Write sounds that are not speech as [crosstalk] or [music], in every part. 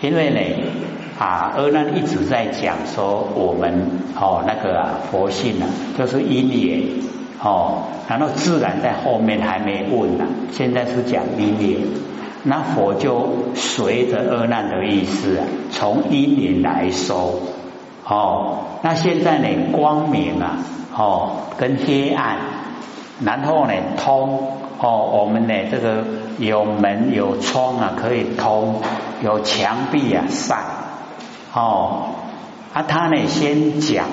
因为呢啊，阿难一直在讲说我们哦那个啊佛性啊，就是因缘哦，然后自然在后面还没问呢，现在是讲因缘，那佛就随着阿难的意思啊，从因缘来说哦，那现在呢光明啊哦跟黑暗，然后呢通。哦，我们呢，这个有门有窗啊，可以通；有墙壁啊，晒。哦，啊，他呢先讲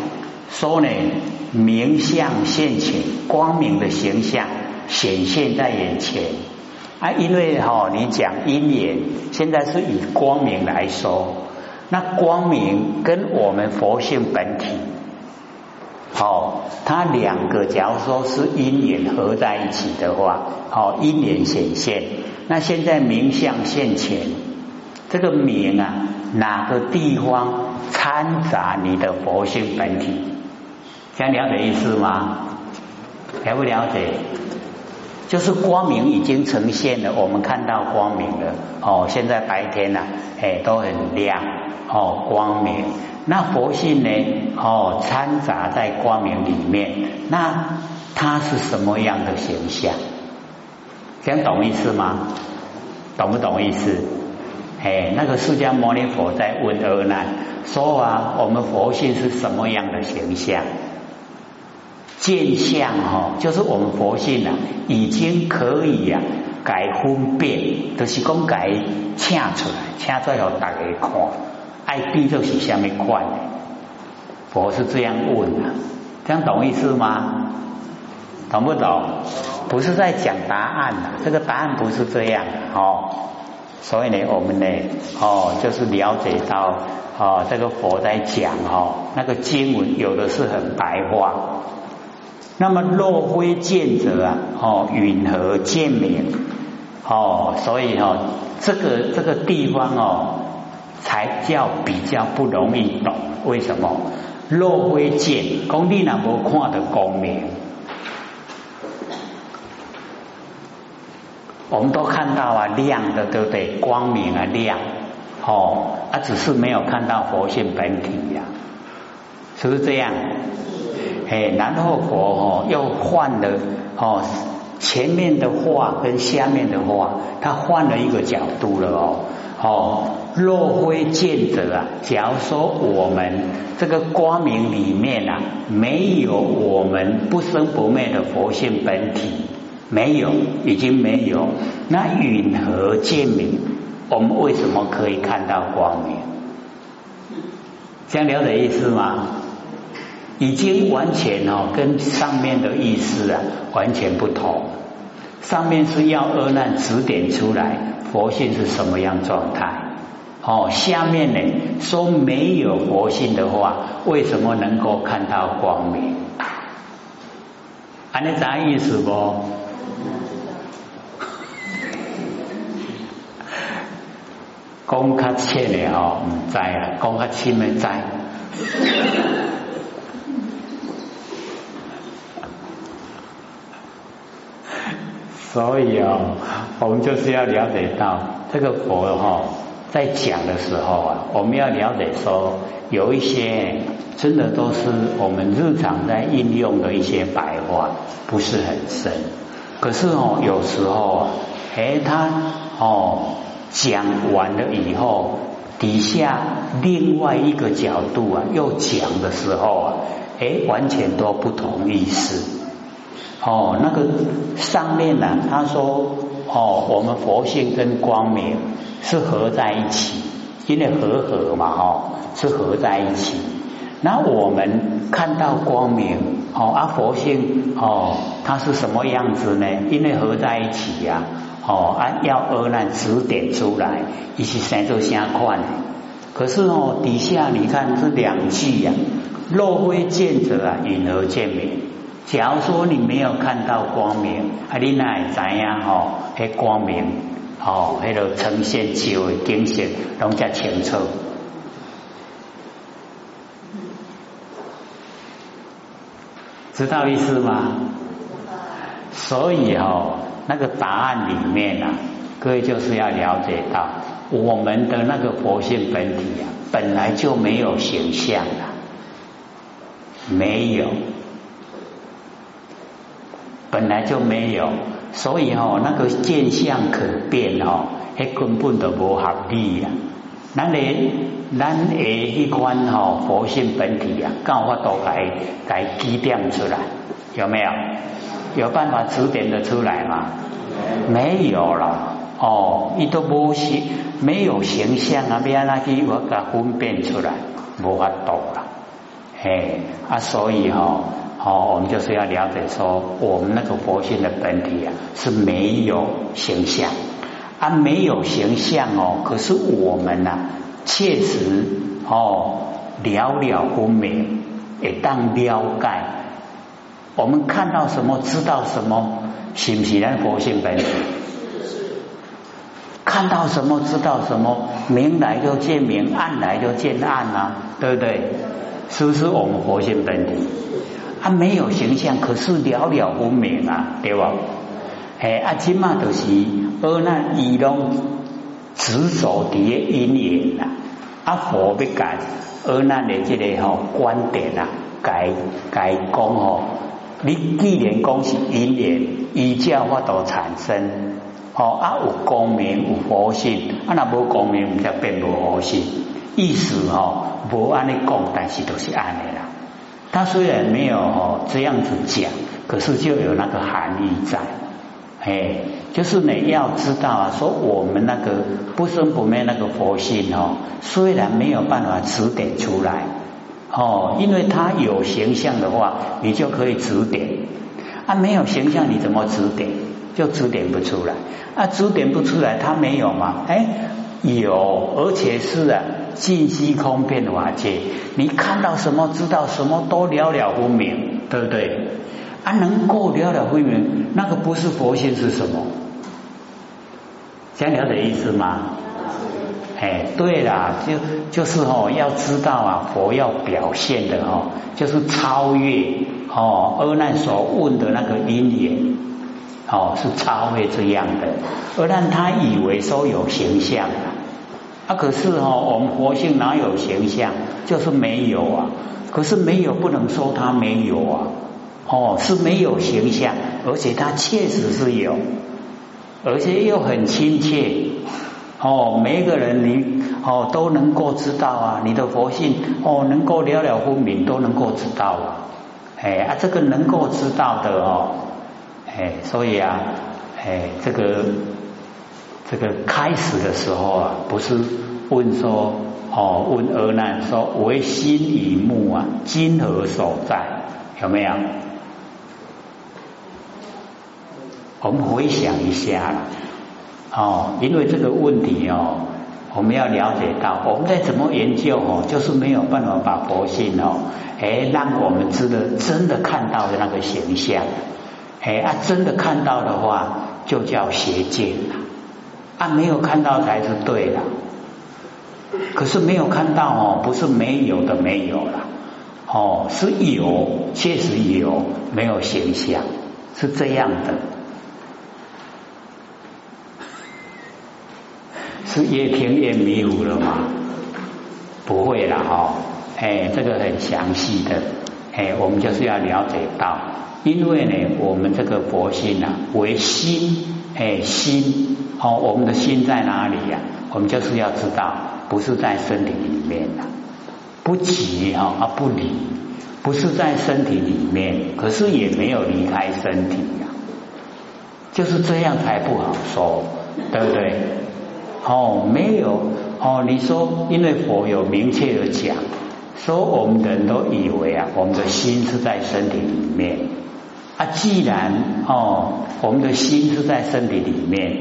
说呢，明相现前，光明的形象显现在眼前。啊，因为哈，你讲因缘，现在是以光明来说，那光明跟我们佛性本体。好，它两个假如说是因缘合在一起的话，好，因缘显现。那现在明相现前，这个明啊，哪个地方掺杂你的佛性本体？这样了解意思吗？了不了解？就是光明已经呈现了，我们看到光明了。哦，现在白天呐，哎，都很亮，哦，光明。那佛性呢？哦，掺杂在光明里面，那它是什么样的形象？这样懂意思吗？懂不懂意思？哎，那个释迦牟尼佛在问阿难说啊，我们佛性是什么样的形象？见相哈，就是我们佛性啊，已经可以呀改分辨，就是讲改请出来，请出来给大家看。爱逼就是下面快，佛是这样问的，这样懂意思吗？懂不懂？不是在讲答案的，这个答案不是这样哦。所以呢，我们呢，哦，就是了解到哦，这个佛在讲哦，那个经文有的是很白话。那么若非见者啊，哦，云何见明？哦，所以哦，这个这个地方哦。才叫比较不容易懂，为什么？若非见，功力那无看的光明，我们都看到啊，亮的对不对？光明啊，亮哦，啊，只是没有看到佛性本体呀，是不是这样？哎，然后佛哦又换了哦，前面的话跟下面的话，他换了一个角度了哦。哦，若非见者啊，假如说我们这个光明里面啊，没有我们不生不灭的佛性本体，没有，已经没有，那云何见明？我们为什么可以看到光明？这样了解意思吗？已经完全哦，跟上面的意思啊完全不同。上面是要阿难指点出来。佛性是什么样状态？哦，下面呢说没有佛性的话，为什么能够看到光明？啊，你啥意思不？讲较浅的哦，唔知啊，讲较深的知。[laughs] 所以哦，我们就是要了解到这个佛哈，在讲的时候啊，我们要了解说，有一些真的都是我们日常在应用的一些白话，不是很深。可是哦，有时候啊，哎，他哦讲完了以后，底下另外一个角度啊，又讲的时候啊，哎，完全都不同意思。哦，那个上面呢？他说：“哦，我们佛性跟光明是合在一起，因为和合嘛，哦，是合在一起。那我们看到光明，哦，啊，佛性，哦，它是什么样子呢？因为合在一起呀，哦，啊，要阿难指点出来，一起生做相款。可是哦，底下你看这两句呀，若非见者啊，云何见明？”假如说你没有看到光明，啊，你哪会怎样？吼，迄光明，哦，迄个呈现起为景色，拢较清楚，知道意思吗？所以哦，那个答案里面啊，各位就是要了解到，我们的那个佛性本体啊，本来就没有形象啊，没有，本来就没有，所以哦，那个见相可变哦，迄根本都无合理呀。咱的咱的一关吼佛性本体啊，刚好都该该指点出来，有没有？有办法指点的出来吗？没有了哦，伊都无形，没有形象啊，不要那去我给分辨出来，无法度了。嘿啊，所以哈，好，我们就是要了解说，我们那个佛性的本体啊，是没有形象。啊，没有形象哦，可是我们呐，确实哦，了了分明，也当了解。我们看到什么，知道什么，是不是咱佛性本体？看到什么，知道什么，明来就见明，暗来就见暗啊，对不对？是不是我们佛性本体？啊，没有形象，可是了了分明啊，对吧？哎，啊，今嘛就是，阿难以拢执着伫个因缘啦，啊，佛不改，阿难的这个吼观点啊，改改讲吼，你既然讲是因缘，依照法度产生，哦啊有光明有佛性，啊那无光明唔则变无佛性，意思哦无安尼讲，但是都是安尼啦。他虽然没有哦这样子讲，可是就有那个含义在。哎，就是你要知道啊，说我们那个不生不灭那个佛性哦，虽然没有办法指点出来哦，因为他有形象的话，你就可以指点啊；没有形象，你怎么指点？就指点不出来啊，指点不出来，他没有嘛？哎，有，而且是啊，尽虚空变化界，你看到什么，知道什么都了了分明，对不对？啊，能够了了分明，那个不是佛性是什么？想了解意思吗？哎，对啦，就就是哦，要知道啊，佛要表现的哦，就是超越哦，阿难所问的那个因缘哦，是超越这样的。阿难他以为说有形象啊，可是哦，我们佛性哪有形象？就是没有啊。可是没有不能说他没有啊。哦，是没有形象，而且他确实是有，而且又很亲切。哦，每一个人你哦都能够知道啊，你的佛性哦能够了了分明，都能够知道啊。哎啊，这个能够知道的哦，哎，所以啊，哎，这个这个开始的时候啊，不是问说哦问阿难说为心以目啊，今何所在？有没有？我们回想一下哦，因为这个问题哦，我们要了解到，我们在怎么研究哦，就是没有办法把佛性哦，哎，让我们知道真的看到的那个形象，哎啊，真的看到的话，就叫邪见了，啊，没有看到才是对的，可是没有看到哦，不是没有的没有了，哦，是有，确实有，没有形象，是这样的。是越听越迷糊了吗？不会了哈，哎，这个很详细的，哎，我们就是要了解到，因为呢，我们这个佛心啊，为心，哎，心，哦，我们的心在哪里呀？我们就是要知道，不是在身体里面的，不急哈，啊不离，不是在身体里面，可是也没有离开身体呀，就是这样才不好说，对不对？哦，没有哦。你说，因为佛有明确的讲，说我们人都以为啊，我们的心是在身体里面啊。既然哦，我们的心是在身体里面，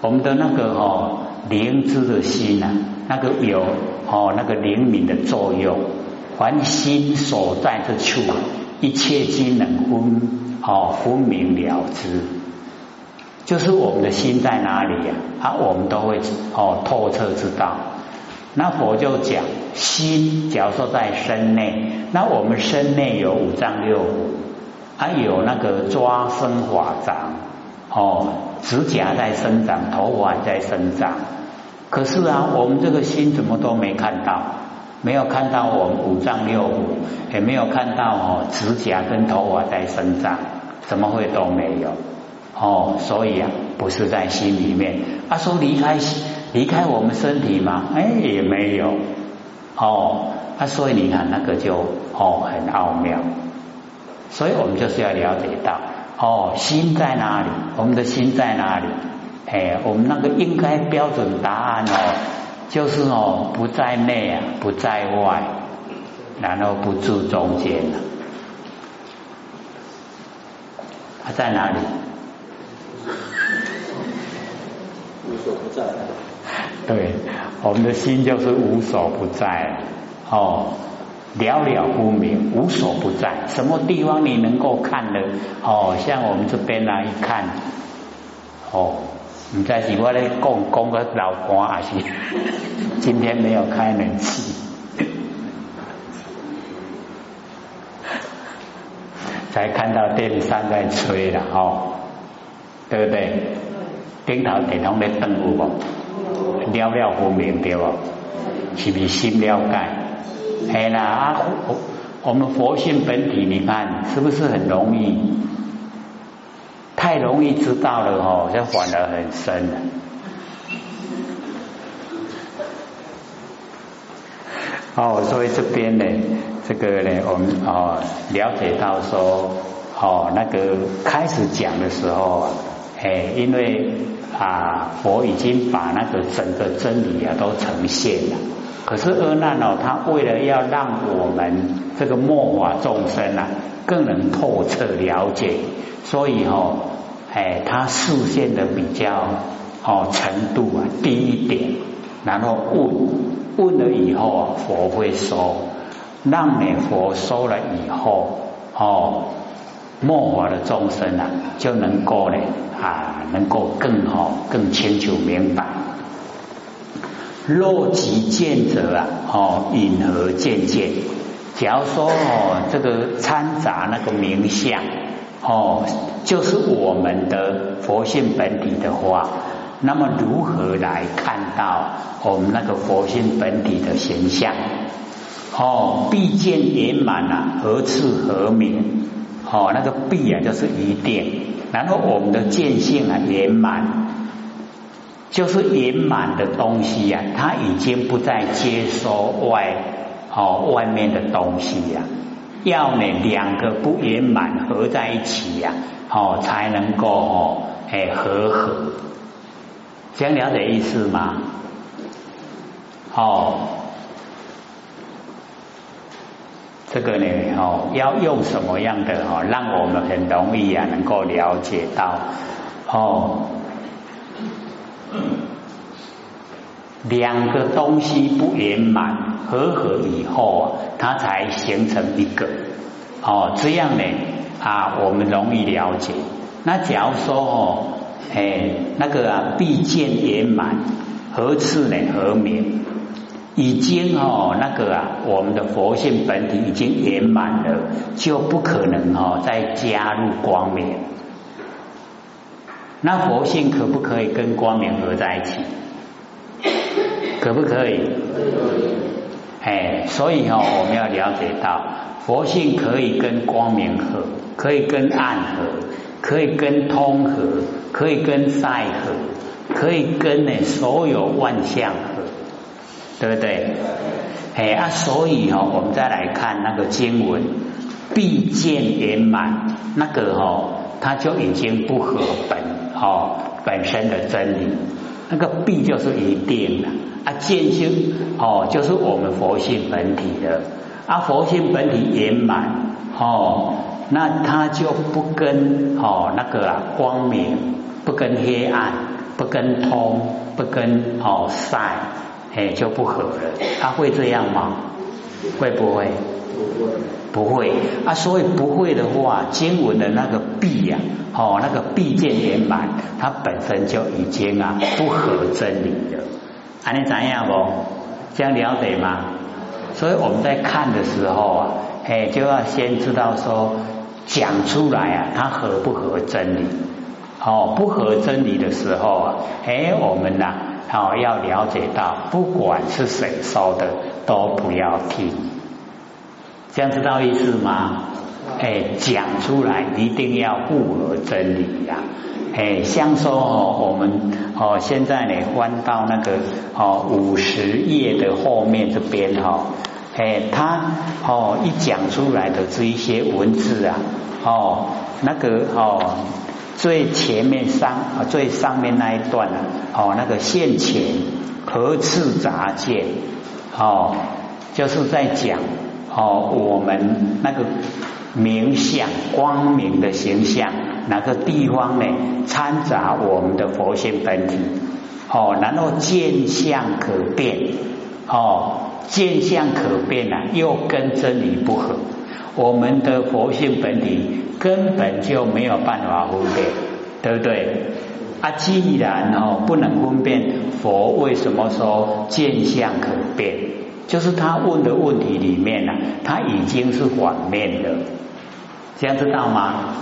我们的那个哦灵知的心啊，那个有哦那个灵敏的作用，凡心所在之处，一切皆能分哦分明了之。就是我们的心在哪里呀？啊，我们都会哦透彻知道。那佛就讲心，假如说在身内，那我们身内有五脏六腑，还有那个抓生法掌，哦，指甲在生长，头发在生长。可是啊，我们这个心怎么都没看到，没有看到我们五脏六腑，也没有看到哦指甲跟头发在生长，怎么会都没有？哦，所以啊，不是在心里面。啊，说离开离开我们身体吗？哎，也没有。哦，啊，所以你看那个就哦很奥妙。所以我们就是要了解到，哦，心在哪里？我们的心在哪里？哎，我们那个应该标准答案哦，就是哦不在内啊，不在外，然后不住中间了。它在哪里？无所不在。对，我们的心就是无所不在哦，了了不明，无所不在。什么地方你能够看的？哦，像我们这边来一看，哦，你在是我咧供供个老干还是 [laughs] 今天没有开冷气，才看到电扇在吹了哦，对不对？顶头电筒在灯有无？了了分明对不？是不是心了解？哎啦，啊，我们佛性本体，你看是不是很容易？太容易知道了哦，就反而很深了。哦，所以这边呢，这个呢，我们哦了解到说，哦，那个开始讲的时候啊。哎，因为啊，佛已经把那个整个真理啊都呈现了。可是阿难哦，他为了要让我们这个末法众生啊更能透彻了解，所以哦，哎，他视线的比较哦程度啊低一点，然后问问了以后啊，佛会说，让你佛说了以后哦。末法的众生啊，就能够呢啊，能够更好、更清楚明白。若即见者啊，哦，隐而见见。假如说哦，这个掺杂那个名相哦，就是我们的佛性本体的话，那么如何来看到我们那个佛性本体的形象？哦，必见圆满啊，何次何明？哦，那个必啊，就是一定。然后我们的见性啊，圆满，就是圆满的东西呀，它已经不再接收外哦外面的东西呀。要呢两个不圆满合在一起呀，哦才能够哦哎和合。这样了解意思吗？哦。这个呢，哦，要用什么样的哦，让我们很容易啊，能够了解到哦，两个东西不圆满合合以后啊，它才形成一个哦，这样呢啊，我们容易了解。那假如说哦，哎，那个啊，必见圆满，何次呢？何明？已经哦，那个啊，我们的佛性本体已经圆满了，就不可能哦再加入光明。那佛性可不可以跟光明合在一起？可不可以？哎，所以哦，我们要了解到，佛性可以跟光明合，可以跟暗合，可以跟通合，可以跟塞合，可以跟呢所有万象。对不对？哎啊，所以哈，我们再来看那个经文，必见圆满，那个哈，它就已经不合本哦本身的真理。那个必就是一定的啊，见性哦，就是我们佛性本体的啊，佛性本体圆满哦，那它就不跟哦那个啊光明，不跟黑暗，不跟通，不跟哦晒。哎，就不合了。他会这样吗？会不会？不会。不会啊，所以不会的话，经文的那个必呀，哦，那个必见圆满，它本身就已经啊不合真理了。啊，你怎样不？这样了解吗？所以我们在看的时候啊，哎，就要先知道说讲出来啊，它合不合真理？哦，不合真理的时候啊，哎，我们呐。哦，要了解到，不管是谁说的，都不要听。这样知道意思吗？哎，讲出来一定要符合真理呀！哎，像说哦，我们哦，现在呢翻到那个哦五十页的后面这边哈，哎，他哦一讲出来的这一些文字啊，哦，那个哦最前面上最上面那一段啊，哦那个现前何次杂见哦，就是在讲哦我们那个。明相光明的形象，哪个地方呢？掺杂我们的佛性本体，哦，然后见相可变，哦，见相可变啊，又跟真理不合。我们的佛性本体根本就没有办法忽略，对不对？啊，既然哦不能分辨，佛为什么说见相可变？就是他问的问题里面呢，他已经是反面的。这样知道吗？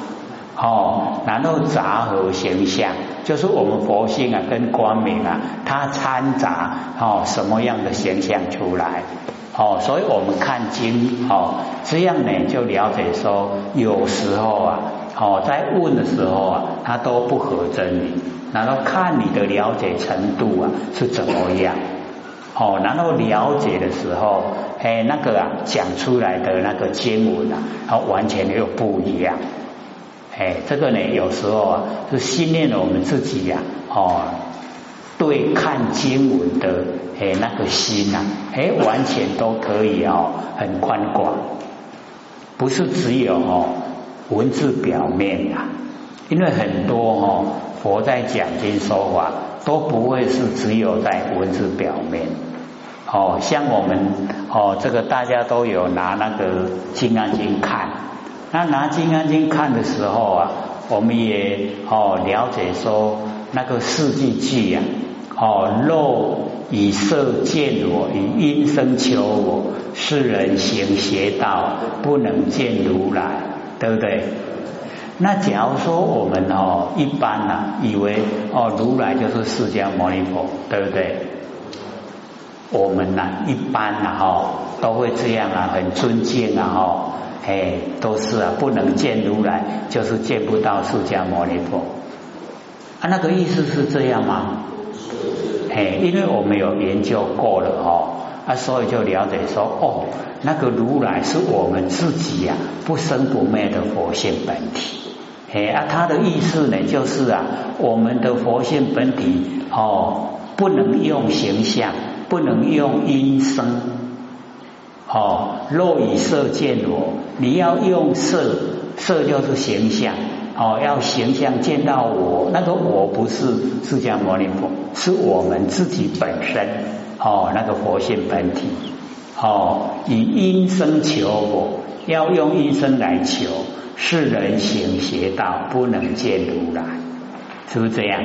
哦，然后杂合形象，就是我们佛性啊，跟光明啊，它掺杂哦什么样的形象出来？哦，所以我们看经哦，这样呢就了解说，有时候啊，哦在问的时候啊，他都不合真理，然后看你的了解程度啊是怎么样。哦，然后了解的时候，哎，那个啊讲出来的那个经文啊，它完全又不一样。哎，这个呢，有时候啊，是训练了我们自己呀，哦，对看经文的哎那个心呐，哎，完全都可以哦，很宽广，不是只有哦文字表面呀，因为很多哦佛在讲经说法。都不会是只有在文字表面哦，像我们哦，这个大家都有拿那个《金刚经》看，那拿《金刚经》看的时候啊，我们也哦了解说那个四句句呀，哦，肉以色见我，以音声求我，世人行邪道，不能见如来，对不对？那假如说我们哦一般呐，以为哦如来就是释迦牟尼佛，对不对？我们呐一般呐哈都会这样啊，很尊敬啊哈，哎都是啊，不能见如来，就是见不到释迦牟尼佛啊。那个意思是这样吗？哎，因为我们有研究过了哦。啊，所以就了解说，哦，那个如来是我们自己呀，不生不灭的佛性本体。哎啊，他的意思呢，就是啊，我们的佛性本体哦，不能用形象，不能用音声，哦，若以色见我，你要用色，色就是形象，哦，要形象见到我，那个我不是释迦牟尼佛，是我们自己本身，哦，那个佛性本体，哦，以音声求我，要用音声来求。世人行邪道，不能见如来，是不是这样？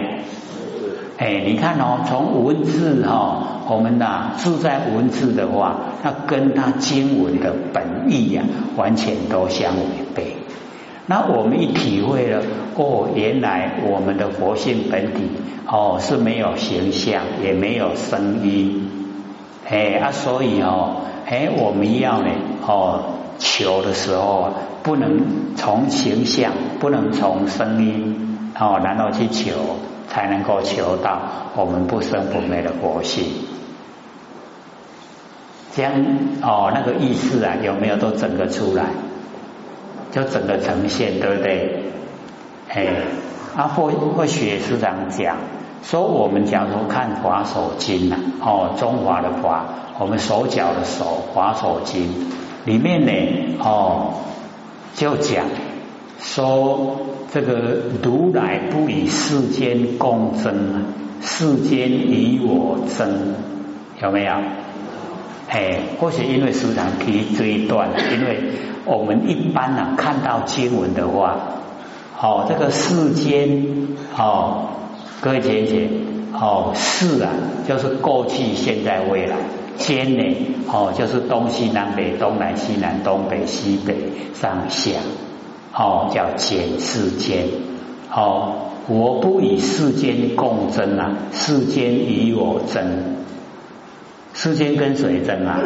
哎，你看哦，从文字哈，我们呐住在文字的话，那跟它经文的本意呀，完全都相违背。那我们一体会了，哦，原来我们的佛性本体哦是没有形象，也没有声音，哎啊，所以哦，哎，我们要呢哦求的时候。不能从形象，不能从声音哦，然后去求，才能够求到我们不生不灭的佛性。这样哦，那个意思啊，有没有都整个出来？就整个呈现，对不对？哎，阿或或许师长讲说，我们假如看华手经呐，哦，中华的华，我们手脚的手，华手经里面呢，哦。就讲说这个如来不与世间共争，世间与我争，有没有？哎，或许因为时常提这一段，因为我们一般呢看到经文的话，哦，这个世间哦，各位姐姐哦，世啊，就是过去、现在、未来。间呢？哦，就是东西南北、东南西南、东北西北、上下，哦，叫间世间。哦，我不与世间共争啊，世间与我争。世间跟谁争啊？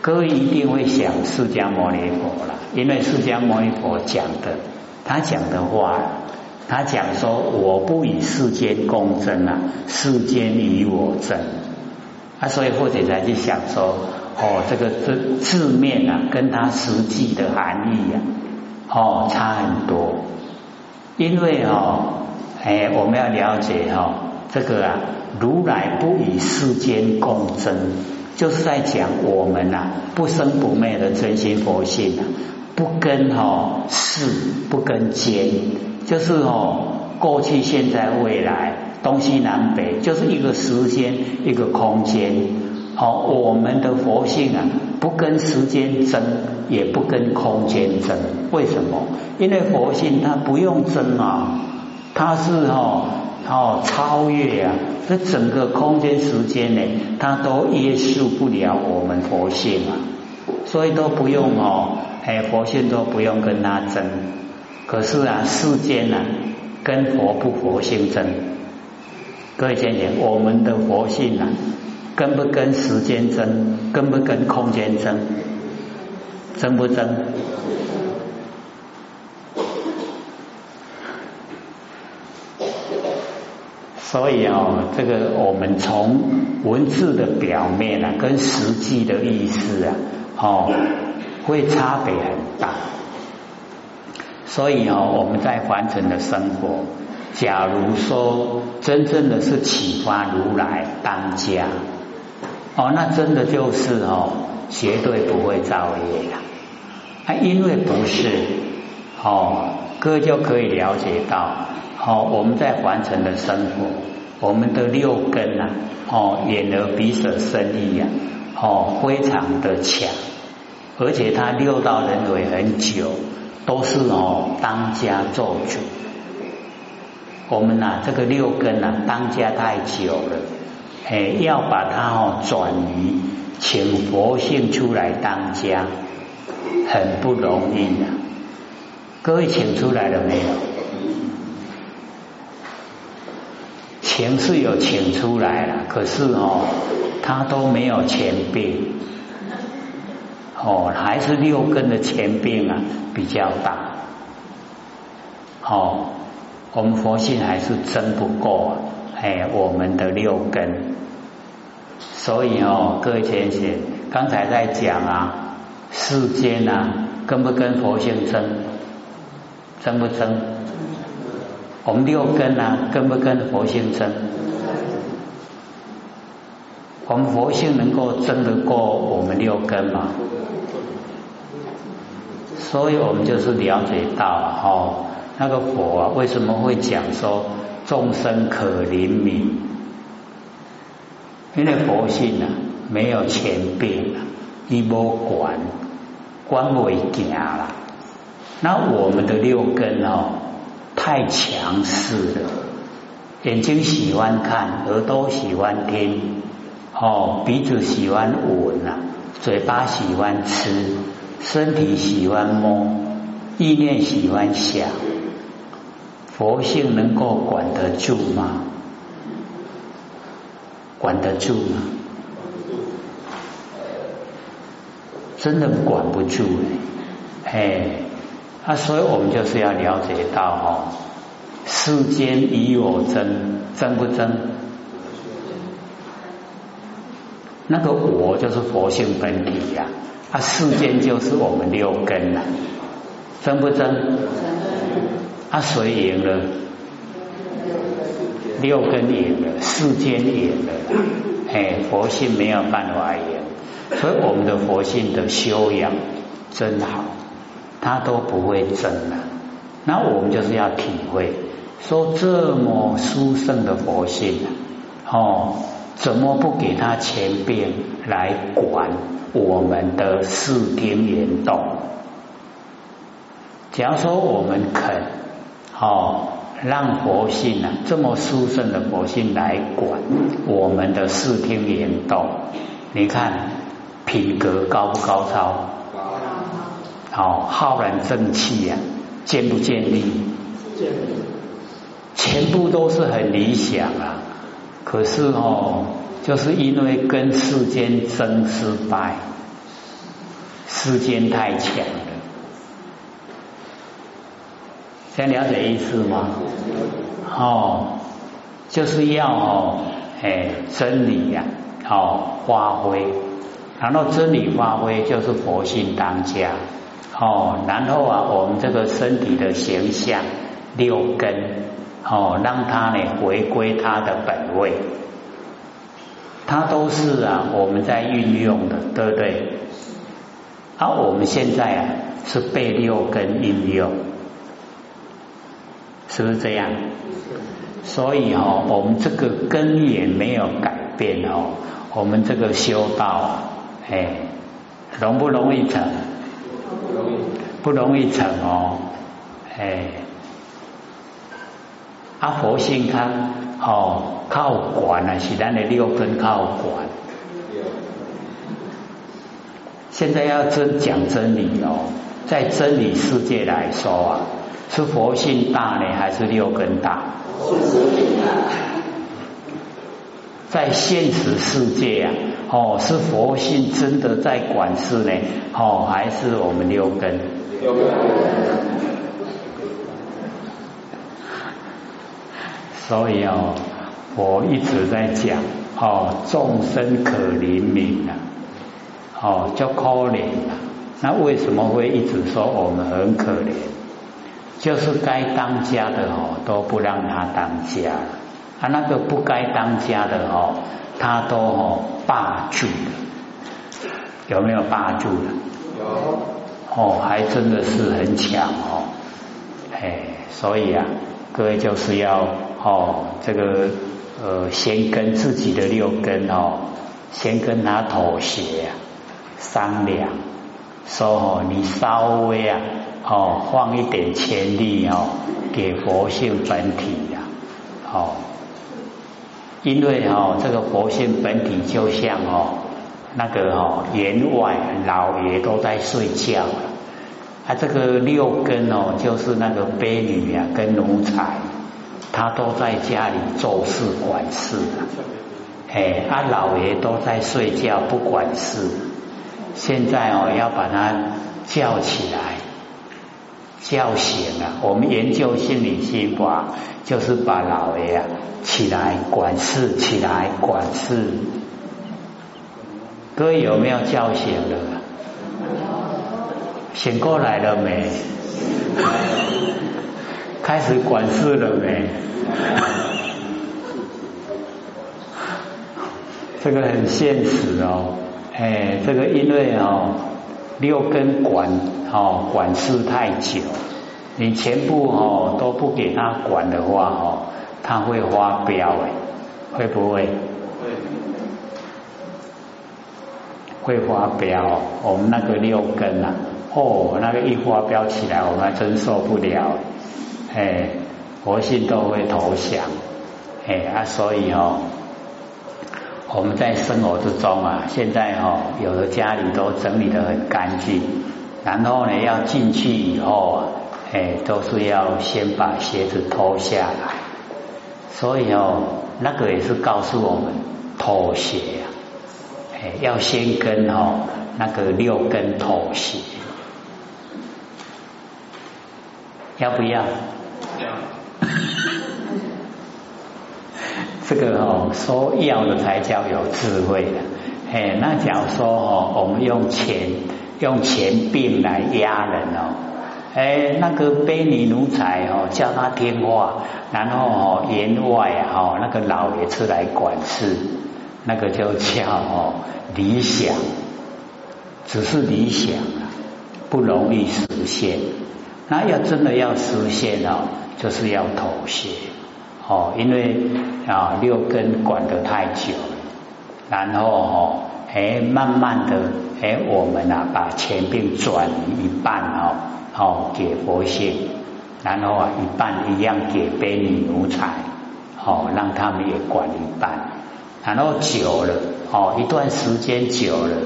各位一定会想释迦牟尼佛了，因为释迦牟尼佛讲的，他讲的话，他讲说我不与世间共争啊，世间与我争啊，所以或者才去想说，哦，这个字字面啊，跟他实际的含义啊，哦，差很多，因为哦，哎，我们要了解哈，这个啊，如来不与世间共争。就是在讲我们呐不生不灭的真心佛性啊，不跟哈世不跟间，就是哦过去现在未来东西南北就是一个时间一个空间哦，我们的佛性啊不跟时间争，也不跟空间争，为什么？因为佛性它不用争啊，它是哈。哦，超越啊！这整个空间时间呢，它都约束不了我们佛性啊，所以都不用哦，哎，佛性都不用跟他争。可是啊，世间呢，跟佛不佛性争。各位见见，我们的佛性啊，跟不跟时间争？跟不跟空间争？争不争？所以哦，这个我们从文字的表面啊，跟实际的意思啊，哦，会差别很大。所以哦，我们在凡尘的生活，假如说真正的是启发如来当家，哦，那真的就是哦，绝对不会造业的。啊，因为不是哦，哥就可以了解到。哦，我们在凡尘的生活，我们的六根啊，哦，眼耳鼻舌身意啊，哦，非常的强，而且他六道轮回很久，都是哦当家做主。我们呐，这个六根呐，当家太久了，哎，要把它哦转移，请佛性出来当家，很不容易的。各位请出来了没有？钱是有请出来了，可是哦，他都没有钱病，哦，还是六根的钱病啊比较大，哦，我们佛性还是争不够，哎，我们的六根，所以哦，各位先生，刚才在讲啊，世间啊，跟不跟佛性争，争不争？我们六根啊，跟不跟佛性争？我们佛性能够争得过我们六根吗？所以我们就是了解到哦，那个佛啊，为什么会讲说众生可怜悯？因为佛性啊，没有前病啊，一波管管为行了。那我们的六根哦。太强势了，眼睛喜欢看，耳朵喜欢听，哦，鼻子喜欢闻啊，嘴巴喜欢吃，身体喜欢摸，意念喜欢想，佛性能够管得住吗？管得住吗？真的管不住哎。那所以我们就是要了解到哦，世间与我争，争不争？那个我就是佛性本体呀，啊，世间就是我们六根呐，争不争？啊，谁赢了？六根赢了，世间赢了，哎，佛性没有办法赢，所以我们的佛性的修养真好。他都不会争了，那我们就是要体会，说这么殊胜的佛性，哦，怎么不给他前边来管我们的视听言动？假如说我们肯，哦，让佛性啊这么殊胜的佛性来管我们的视听言动，你看品格高不高超？哦，浩然正气呀！建不建立？建。全部都是很理想啊，可是哦，就是因为跟世间争失败，世间太强了。先了解意思吗？哦，就是要哦，哎，真理呀，哦，发挥，然后真理发挥就是佛性当家，哦，然后啊，我们这个身体的形象六根。哦，让它呢回归它的本位，它都是啊我们在运用的，对不对？而我们现在啊是被六根运用，是不是这样？所以哦，我们这个根也没有改变哦，我们这个修道，哎，容不容易成？不容易，不容易成哦，哎。啊，佛性它哦靠管啊，是咱的六根靠管。现在要真讲真理哦，在真理世界来说啊，是佛性大呢，还是六根大？在现实世界啊，哦，是佛性真的在管事呢，哦，还是我们六根？六根。所以哦，我一直在讲哦，众生可怜悯啊，哦，叫可怜啊。那为什么会一直说我们很可怜？就是该当家的哦，都不让他当家啊，那个不该当家的哦，他都哦霸住了。有没有霸住了？有。哦，还真的是很强哦。哎，所以啊，各位就是要。哦，这个呃，先跟自己的六根哦，先跟他妥协商量，说哦，你稍微啊，哦，放一点潜力哦，给佛性本体呀，哦，因为哦，这个佛性本体就像哦，那个哦，员外老爷都在睡觉，啊，这个六根哦，就是那个婢女呀，跟奴才。他都在家里做事管事的，哎，他老爷都在睡觉不管事。现在哦，要把他叫起来，叫醒了。我们研究心理心法，就是把老爷起来管事，起来管事。各位有没有叫醒了？醒过来了没？开始管事了没？[laughs] 这个很现实哦，哎，这个因为哦六根管哦管事太久，你全部哦都不给他管的话哦，他会发飙哎，会不会？会。发飙，我们那个六根啊，哦，那个一发飙起来，我们还真受不了。哎，佛性都会投降，哎啊，所以哦，我们在生活之中啊，现在哦，有的家里都整理的很干净，然后呢，要进去以后啊，哎，都是要先把鞋子脱下来，所以哦，那个也是告诉我们妥协啊，哎，要先跟哦那个六根妥协，要？不要？[laughs] 这个哦，说要的才叫有智慧的。哎，那假如说哦，我们用钱用钱币来压人哦，哎，那个卑女奴才哦，叫他听话，然后哦，员外哦，那个老爷出来管事，那个就叫哦理想，只是理想啊，不容易实现。那要真的要实现哦。就是要妥协哦，因为啊六根管得太久，然后哦哎慢慢的哎我们啊把钱币转移一半哦哦给佛性，然后啊一半一样给卑女奴才哦让他们也管一半，然后久了哦一段时间久了，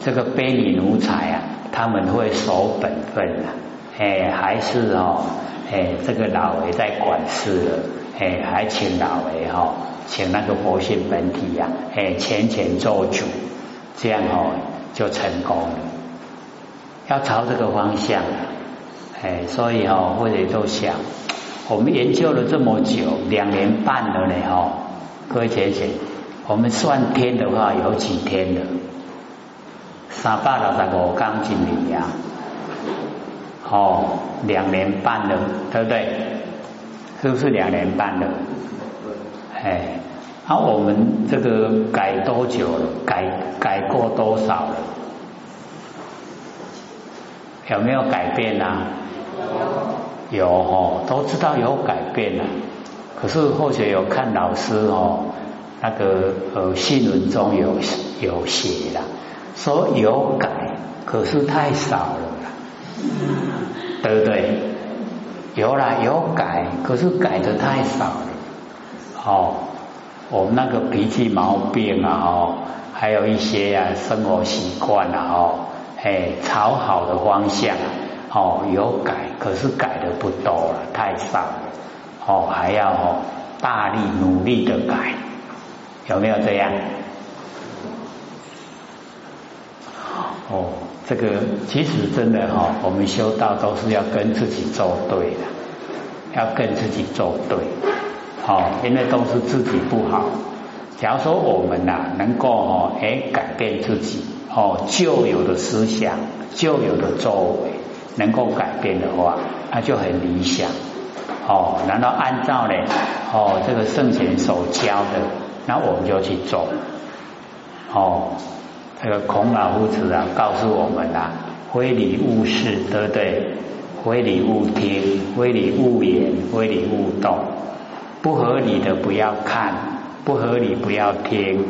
这个卑女奴才啊他们会守本分啊。哎，还是哦，哎，这个老为在管事了，哎，还请老为哈，请那个佛性本体呀，哎，前前做主，这样哦就成功了。要朝这个方向，哎，所以哦，或者都想，我们研究了这么久，两年半了呢，哈，各位姐姐，我们算天的话有几天了？三百六十五刚进里呀，哦，两年半了，对不对？是不是两年半了？哎，啊，我们这个改多久了？改改过多少了？有没有改变啊？有，哦，都知道有改变了。可是或许有看老师哦，那个呃新闻中有有写了。说有改，可是太少了，对不对？有啦，有改，可是改的太少了。哦，我们那个脾气毛病啊，哦，还有一些啊生活习惯啊，哦，哎，朝好的方向，哦，有改，可是改的不多了，太少了。哦，还要哦大力努力的改，有没有这样？哦，这个其实真的哈，我们修道都是要跟自己作对的，要跟自己作对，好，因为都是自己不好。假如说我们呐能够哦，哎改变自己哦旧有的思想、旧有的作为，能够改变的话，那就很理想。哦，难道按照呢？哦，这个圣贤所教的，那我们就去做。哦。这个孔老夫子啊，告诉我们啊，非礼勿视，对不对？非礼勿听，非礼勿言，非礼勿动。不合理的不要看，不合理不要听，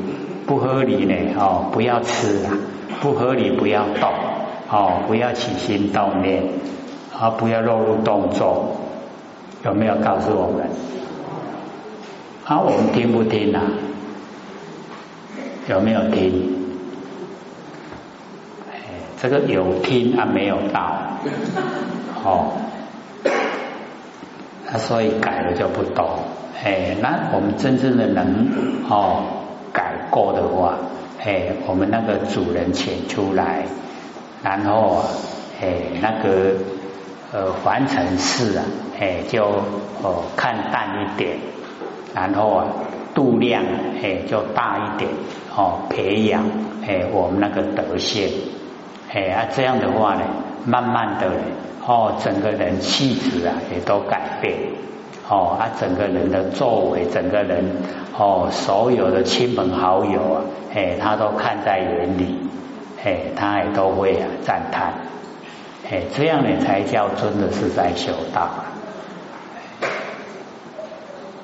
不合理呢哦不要吃啊，不合理不要动哦，不要起心动念啊，不要落入动作。有没有告诉我们？啊，我们听不听啊？有没有听？这个有听啊，没有到，[laughs] 哦，那所以改了就不懂，哎，那我们真正的能哦改过的话，哎，我们那个主人请出来，然后哎那个呃凡尘事啊，哎就哦看淡一点，然后啊度量哎就大一点，哦培养哎我们那个德性。哎啊，这样的话呢，慢慢的呢哦，整个人气质啊也都改变哦，啊，整个人的作为，整个人哦，所有的亲朋好友啊，哎，他都看在眼里，哎，他也都会啊赞叹，哎，这样呢才叫真的是在修道。啊。